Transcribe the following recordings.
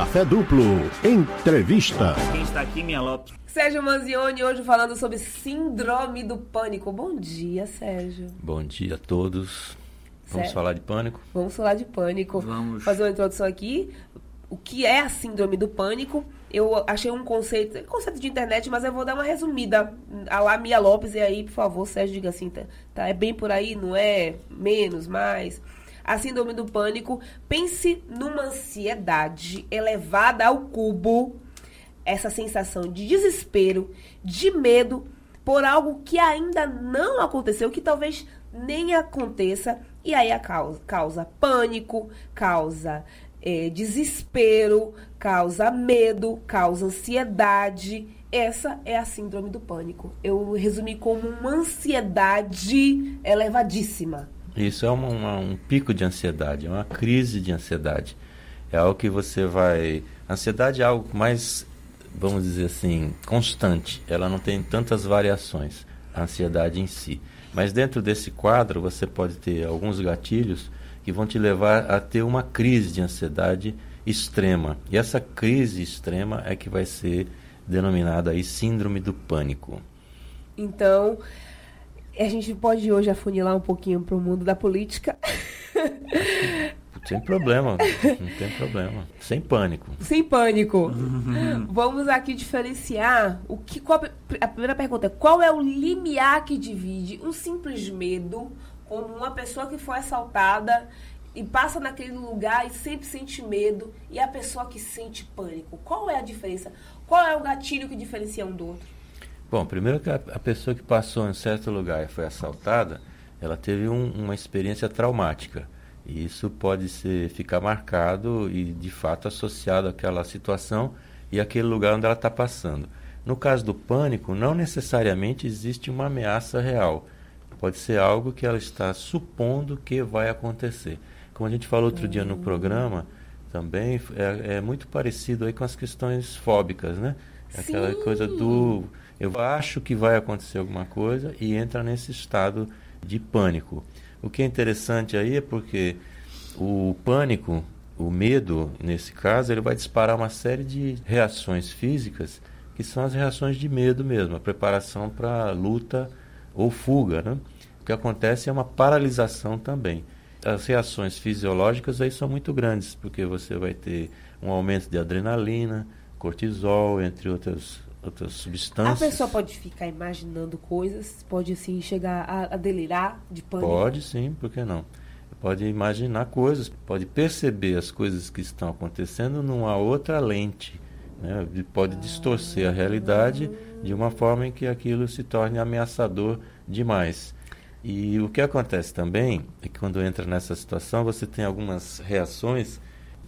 Café Duplo. Entrevista. Quem está aqui, Minha Lopes? Sérgio Manzioni, hoje falando sobre síndrome do pânico. Bom dia, Sérgio. Bom dia a todos. Vamos Certo. falar de pânico? Vamos falar de pânico. Vamos. Fazer uma introdução aqui. O que é a síndrome do pânico? Eu achei um conceito, é conceito de internet, mas eu vou dar uma resumida. A lá, Mia Lopes, e aí, por favor, Sérgio, diga assim, tá, tá, é bem por aí, não é? Menos, mais. A síndrome do pânico, pense numa ansiedade elevada ao cubo, essa sensação de desespero, de medo por algo que ainda não aconteceu, que talvez nem aconteça, e aí a causa, causa pânico, causa eh, desespero, causa medo, causa ansiedade. Essa é a síndrome do pânico. Eu resumi como uma ansiedade elevadíssima. Isso é uma- uma- um pico de ansiedade, é uma crise de ansiedade. É algo que você vai. Ansiedade é algo mais, vamos dizer assim, constante. Ela não tem tantas variações, a ansiedade em si. Mas dentro desse quadro, você pode ter alguns gatilhos que vão te levar a ter uma crise de ansiedade extrema. E essa crise extrema é que vai ser denominada aí síndrome do pânico. Então, a gente pode hoje afunilar um pouquinho para o mundo da política. Sem problema, não tem problema. Sem pânico. Sem pânico. Vamos aqui diferenciar o que. Qual, a primeira pergunta é: qual é o limiar que divide um simples medo, como uma pessoa que foi assaltada e passa naquele lugar e sempre sente medo, e a pessoa que sente pânico? Qual é a diferença? Qual é o gatilho que diferencia um do outro? Bom, primeiro que a, a pessoa que passou em certo lugar e foi assaltada, ela teve um- uma experiência traumática. E isso pode ser, ficar marcado e de fato associado àquela situação e àquele lugar onde ela está passando. No caso do pânico, não necessariamente existe uma ameaça real. Pode ser algo que ela está supondo que vai acontecer. Como a gente falou outro dia no programa, também é, é muito parecido aí com as questões fóbicas, né? Aquela Sim. coisa do eu acho que vai acontecer alguma coisa e entra nesse estado de pânico. O que é interessante aí é porque o pânico, o medo, nesse caso, ele vai disparar uma série de reações físicas que são as reações de medo mesmo, a preparação para luta ou fuga. Né? O que acontece é uma paralisação também. As reações fisiológicas aí são muito grandes, porque você vai ter um aumento de adrenalina, cortisol, entre outras, outras A pessoa pode ficar imaginando coisas, pode assim chegar a, a delirar de pânico. Pode sim, por que não? Pode imaginar coisas, pode perceber as coisas que estão acontecendo numa outra lente. Né? Pode distorcer a realidade de uma forma em que aquilo se torne ameaçador demais. E o que acontece também é que quando entra nessa situação, você tem algumas reações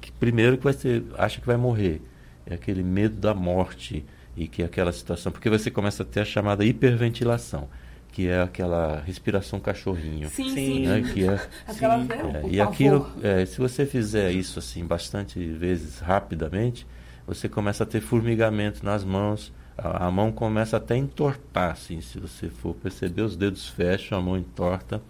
que primeiro que você acha que vai morrer. É aquele medo da morte e que é aquela situação, porque você começa a ter a chamada hiperventilação, que é aquela respiração cachorrinho. Sim, Sim. sim. né, que é Aquela, Sim. né, é, e aquilo, é, se você fizer isso assim bastante vezes rapidamente, você começa a ter formigamento nas mãos, a, a mão começa até a entortar, assim, se você for perceber, os dedos fecham, a mão entorta.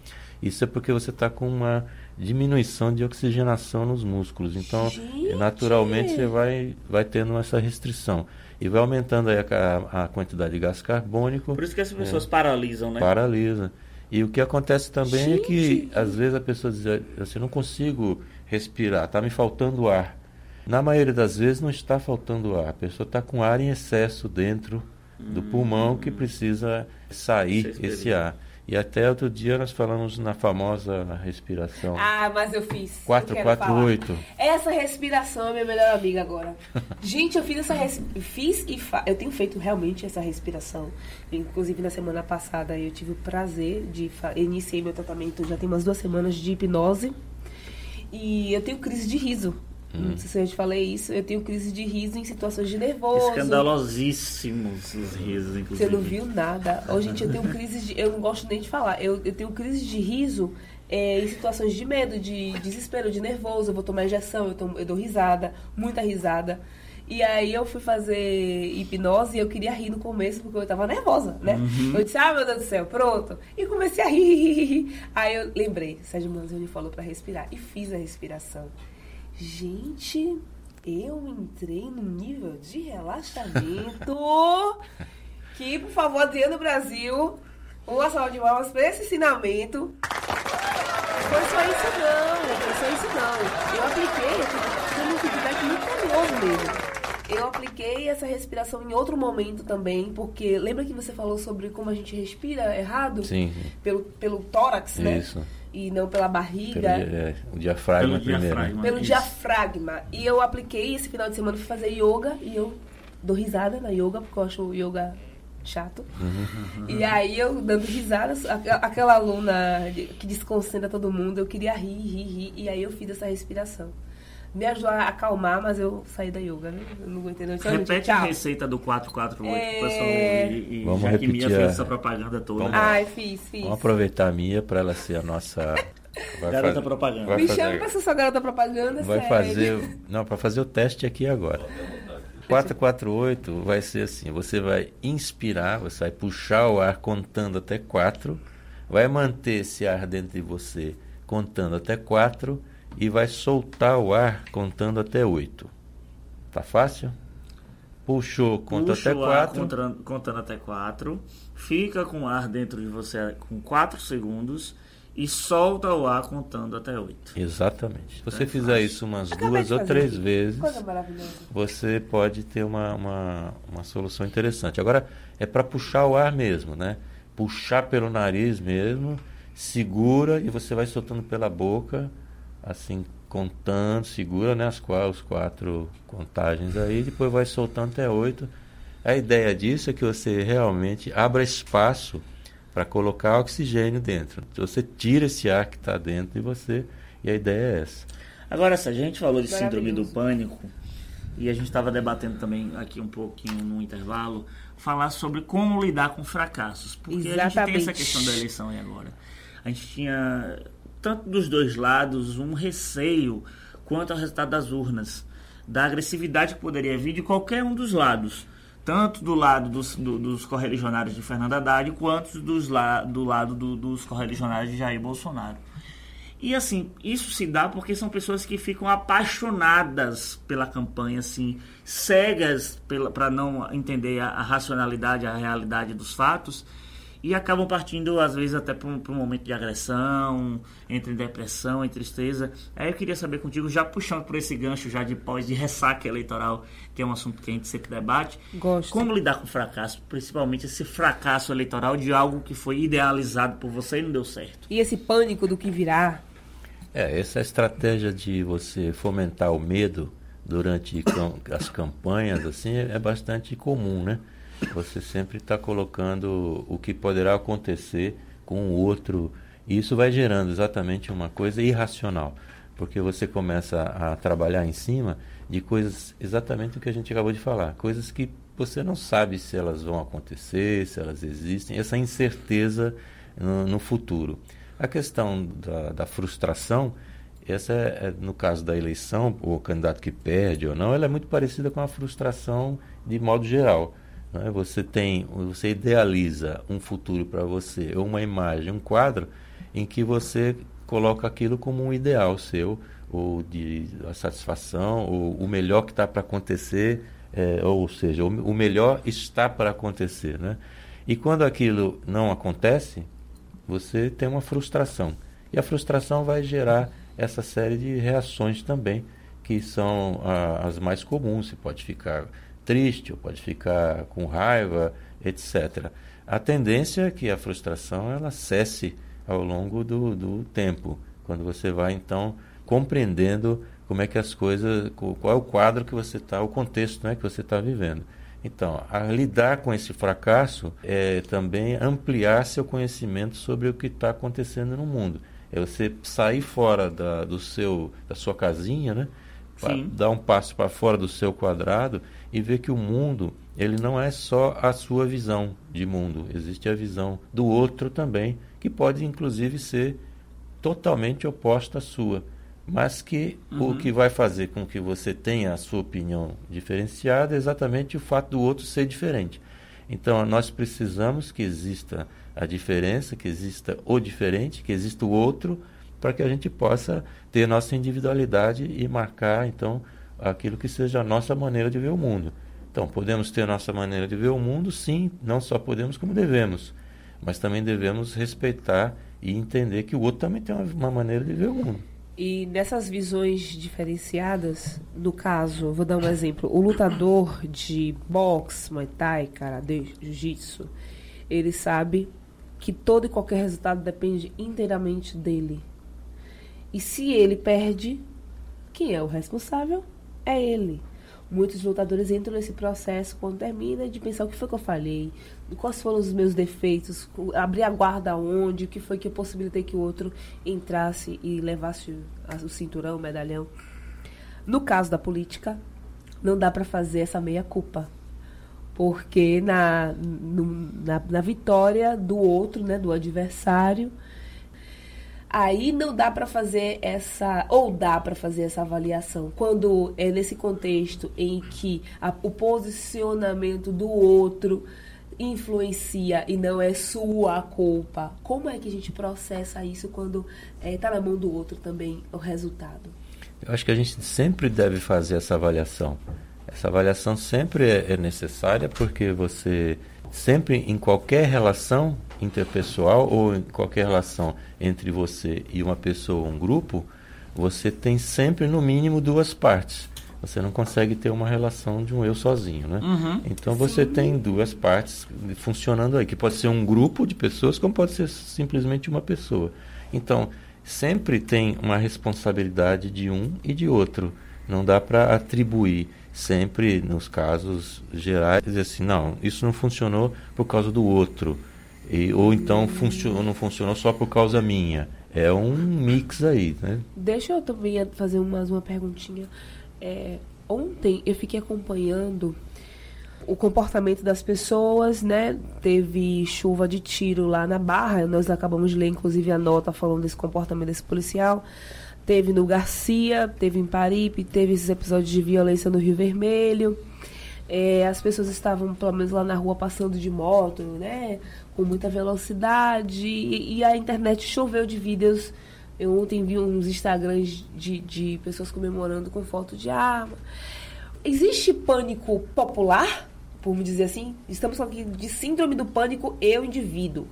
Isso é porque você está com uma diminuição de oxigenação nos músculos. Então, Gente! naturalmente, você vai, vai tendo essa restrição. E vai aumentando aí a, a quantidade de gás carbônico Por isso que as pessoas paralisam, né? paralisa. E o que acontece também é que Gente! às vezes a pessoa diz, assim, não consigo respirar, está me faltando ar. Na maioria das vezes não está faltando ar, a pessoa está com ar em excesso dentro do pulmão que precisa sair esse ar. E até outro dia nós falamos na famosa respiração Ah, mas eu fiz. eu quero falar. 448. Essa respiração é minha melhor amiga agora. Gente, eu fiz essa res... fiz e fa... eu tenho feito realmente essa respiração. Inclusive na semana passada eu tive o prazer de fa... iniciei meu tratamento já tem umas duas semanas de hipnose e eu tenho crise de riso. Hum. Não sei se eu te falei isso. Eu tenho crise de riso em situações de nervoso. Escandalosíssimos os risos, inclusive. Você não viu nada. Ô, gente, eu tenho crise de. Eu não gosto nem de falar. Eu, eu tenho crise de riso é, em situações de medo, de desespero, de nervoso. Eu vou tomar injeção, eu, tomo- eu dou risada, muita risada. E aí eu fui fazer hipnose e eu queria rir no começo porque eu tava nervosa, né? Eu disse, ah, meu Deus do céu, pronto. E comecei a rir. Aí eu lembrei, Sérgio Manzoni falou pra respirar. E fiz a respiração. Gente, Eu entrei num nível de relaxamento que, por favor, Adriano Brasil, uma salva de palmas para esse ensinamento. Foi só isso não, foi só isso não. Eu apliquei, eu um feedback muito carinhoso mesmo. Eu apliquei essa respiração em outro momento também, porque lembra que você falou sobre como a gente respira errado? Sim. Pelo, pelo tórax, né? Isso. E não pela barriga. Pelo, é, o diafragma Pelo primeiro. né? diafragma. Pelo Isso. diafragma. E eu apliquei esse final de semana, fui fazer yoga e eu dou risada na yoga, porque eu acho o yoga chato. E aí eu dando risadas, aqu- aquela aluna que desconcentra todo mundo, eu queria rir, rir, rir, e aí eu fiz essa respiração. Me ajudou a acalmar, mas eu saí da yoga, né? Eu não aguentei não. Minutinho, Repete a tchau. receita do 448 É. pessoal e, e Vamos já que Mia repetir fez a- essa propaganda toda. Vamos- Ai, fiz, fiz. Vamos aproveitar a Mia para ela ser a nossa. vai Garota fazer- propaganda. vai Me fazer- chama pra ser sua garota propaganda, Vai sério. fazer. Não, para fazer o teste aqui agora. 448 vai ser assim: você vai inspirar, você vai puxar o ar contando até 4, vai manter esse ar dentro de você contando até 4 e vai soltar o ar contando até 8. Tá fácil? Puxou, conta Puxa até o ar 4. contando, contando até 4. Fica com o ar dentro de você com 4 segundos. E solta o ar contando até 8. Exatamente. Se você É fizer fácil. isso umas Acabei duas ou três vezes, Coisa maravilhosa. você pode ter uma, uma, uma solução interessante. Agora, é para puxar o ar mesmo, né? Puxar pelo nariz mesmo, segura e você vai soltando pela boca, assim, contando, segura, né? As quatro, os quatro contagens aí, depois vai soltando até oito. A ideia disso é que você realmente abra espaço para colocar oxigênio dentro. Você tira esse ar que está dentro de você e a ideia é essa. Agora, se a gente falou de síndrome do pânico, e a gente estava debatendo também aqui um pouquinho no intervalo, falar sobre como lidar com fracassos. Porque a gente tem Exatamente. essa questão da eleição aí agora. A gente tinha, tanto dos dois lados, um receio quanto ao resultado das urnas, da agressividade que poderia vir de qualquer um dos lados. Tanto do lado dos, do- dos correligionários de Fernando Haddad, quanto dos la, do lado do- dos correligionários de Jair Bolsonaro. E assim, isso se dá porque são pessoas que ficam apaixonadas pela campanha, assim, cegas para não entender a, a racionalidade, a realidade dos fatos, e acabam partindo, às vezes, até para um, um momento de agressão, entre depressão e tristeza. Aí eu queria saber contigo, já puxando por esse gancho já de pós, de ressaca eleitoral, que é um assunto que a gente sempre debate, Gosto. como lidar com o fracasso, principalmente esse fracasso eleitoral de algo que foi idealizado por você e não deu certo. E esse pânico do que virá. É, essa estratégia de você fomentar o medo durante as campanhas, assim, é bastante comum, né? Você sempre está colocando o que poderá acontecer com o outro, e isso vai gerando exatamente uma coisa irracional, porque você começa a trabalhar em cima de coisas exatamente o que a gente acabou de falar, coisas que você não sabe se elas vão acontecer, se elas existem, essa incerteza no, no futuro. A questão da, da frustração, essa é, é, no caso da eleição, o candidato que perde ou não, ela é muito parecida com a frustração de modo geral. Né? Você tem, você idealiza um futuro para você, ou uma imagem, um quadro, em que você coloca aquilo como um ideal seu, ou de a satisfação, ou o melhor que está para acontecer, é, ou seja, o, o melhor está para acontecer, né? E quando aquilo não acontece, você tem uma frustração. E a frustração vai gerar essa série de reações também, que são ah, as mais comuns. Você pode ficar triste, ou pode ficar com raiva, etc. A tendência é que a frustração ela cesse ao longo do, do tempo, quando você vai então compreendendo como é que as coisas, co- qual é o quadro que você está, o contexto né, que você está vivendo. Então, lidar com esse fracasso é também ampliar seu conhecimento sobre o que está acontecendo no mundo. É você sair fora da, do seu, da sua casinha, né? Sim. dar um passo para fora do seu quadrado e ver que o mundo ele não é só a sua visão de mundo, existe a visão do outro também, que pode inclusive ser totalmente oposta à sua, mas que o que vai fazer com que você tenha a sua opinião diferenciada é exatamente o fato do outro ser diferente. Então, nós precisamos que exista a diferença, que exista o diferente, que exista o outro, para que a gente possa ter nossa individualidade e marcar, então, aquilo que seja a nossa maneira de ver o mundo. Então, podemos ter nossa maneira de ver o mundo, sim, não só podemos, como devemos. Mas também devemos respeitar e entender que o outro também tem uma, uma maneira de ver o mundo. E nessas visões diferenciadas, no caso, vou dar um exemplo, o lutador de boxe, muay thai, karatê, jiu-jitsu, ele sabe que todo e qualquer resultado depende inteiramente dele. E se ele perde, quem é o responsável? É ele. Muitos lutadores entram nesse processo quando termina de pensar o que foi que eu falei, quais foram os meus defeitos, abrir a guarda onde, o que foi que eu possibilitei que o outro entrasse e levasse o cinturão, o medalhão. No caso da política, não dá para fazer essa meia culpa. Porque na, na, na vitória do outro, né, do adversário, aí não dá para fazer essa ou dá para fazer essa avaliação. Quando é nesse contexto em que a, o posicionamento do outro influencia e não é sua culpa como é que a gente processa isso quando está é, tá na mão do outro também o resultado? Eu acho que a gente sempre deve fazer essa avaliação. Essa avaliação sempre é, é necessária porque você sempre em qualquer relação interpessoal ou em qualquer relação entre você e uma pessoa ou um grupo, você tem sempre no mínimo duas partes. Você não consegue ter uma relação de um eu sozinho, né? Uhum. Então você Sim. tem duas partes funcionando aí, que pode ser um grupo de pessoas, como pode ser simplesmente uma pessoa. Então, sempre tem uma responsabilidade de um e de outro. Não dá para atribuir sempre nos casos gerais dizer assim, não, isso não funcionou por causa do outro. E, ou então funcionou, não funcionou só por causa minha. É um mix aí, né? Deixa eu também fazer mais uma perguntinha. É, ontem eu fiquei acompanhando o comportamento das pessoas, né? Teve chuva de tiro lá na Barra, nós acabamos de ler inclusive a nota falando desse comportamento desse policial. Teve no Garcia, teve em Paripe, teve esses episódios de violência no Rio Vermelho. É, as pessoas estavam, pelo menos lá na rua, passando de moto, né? Com muita velocidade. E, e a internet choveu de vídeos. Eu ontem vi uns Instagrams de, de pessoas comemorando com foto de arma. Existe pânico popular, por me dizer assim? Estamos falando aqui de síndrome do pânico eu indivíduo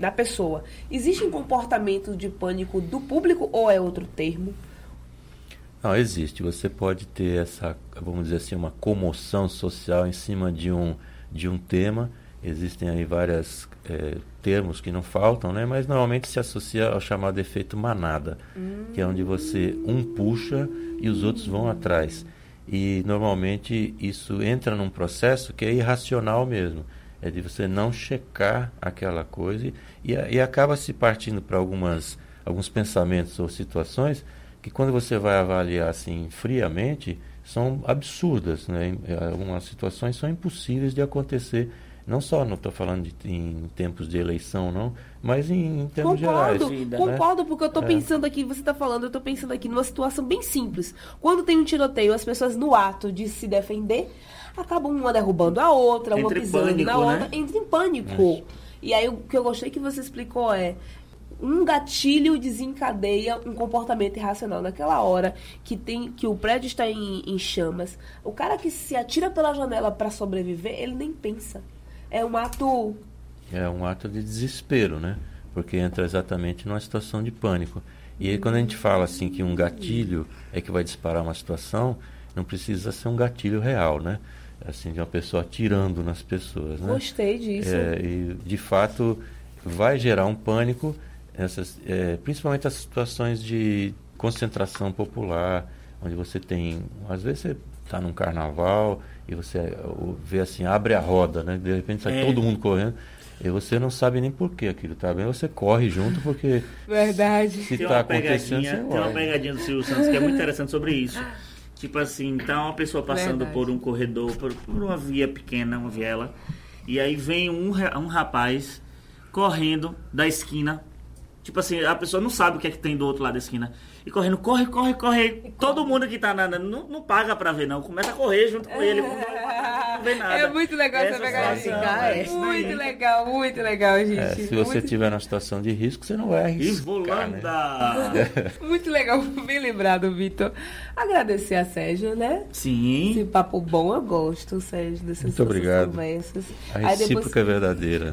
da pessoa. Existe um comportamento de pânico do público ou é outro termo? Não, existe. Você pode ter essa, vamos dizer assim, uma comoção social em cima de um, de um tema. Existem aí vários é, termos que não faltam, né? mas normalmente se associa ao chamado efeito manada, hum. que é onde você um puxa e os outros vão atrás. E normalmente isso entra num processo que é irracional mesmo é de você não checar aquela coisa e, e acaba se partindo para algumas alguns pensamentos ou situações que quando você vai avaliar assim friamente são absurdas, né? Algumas situações são impossíveis de acontecer. Não só, não estou falando de, em tempos de eleição, não, mas em, em termos concordo, gerais. Né? Concordo, porque eu estou é. pensando aqui, você está falando, eu estou pensando aqui numa situação bem simples. Quando tem um tiroteio, as pessoas no ato de se defender, acabam uma derrubando a outra, uma pisando pânico, na outra, né? entra em pânico. E aí o que eu gostei que você explicou é um gatilho desencadeia um comportamento irracional naquela hora que tem que o prédio está em, em chamas. O cara que se atira pela janela para sobreviver, ele nem pensa. É um ato é um ato de desespero, né? Porque entra exatamente numa situação de pânico. E aí quando a gente fala assim que um gatilho é que vai disparar uma situação, não precisa ser um gatilho real, né? Assim, de uma pessoa atirando nas pessoas. Né? Gostei disso. É, e, de fato, vai gerar um pânico, essas, é, principalmente as situações de concentração popular, onde você tem, às vezes você está num carnaval e você vê assim, abre a roda, né? De repente sai é. todo mundo correndo. E você não sabe nem por que aquilo tá bem, você corre junto porque verdade. Se está acontecendo, você tem uma pegadinha do Silvio Santos que é muito interessante sobre isso. Tipo assim, tá uma pessoa passando Verdade. por um corredor, por, por, uma via pequena, uma viela, e aí vem um, um rapaz correndo da esquina. Tipo assim, a pessoa não sabe o que é que tem do outro lado da esquina. E correndo, corre, corre, corre. Todo mundo que tá na. Não, não paga pra ver, não. Começa a correr junto com ele. não vê nada. É muito legal essa pegadinha. é muito daí. legal, muito legal, gente. É, se você muito, estiver numa situação de risco, você não vai arriscar, né? Muito legal, bem lembrado, Vitor. Agradecer a Sérgio, né? Esse Sim. papo bom, eu gosto, Sérgio, dessas Muito obrigado. conversas. A Aí depois recíproca é verdadeira.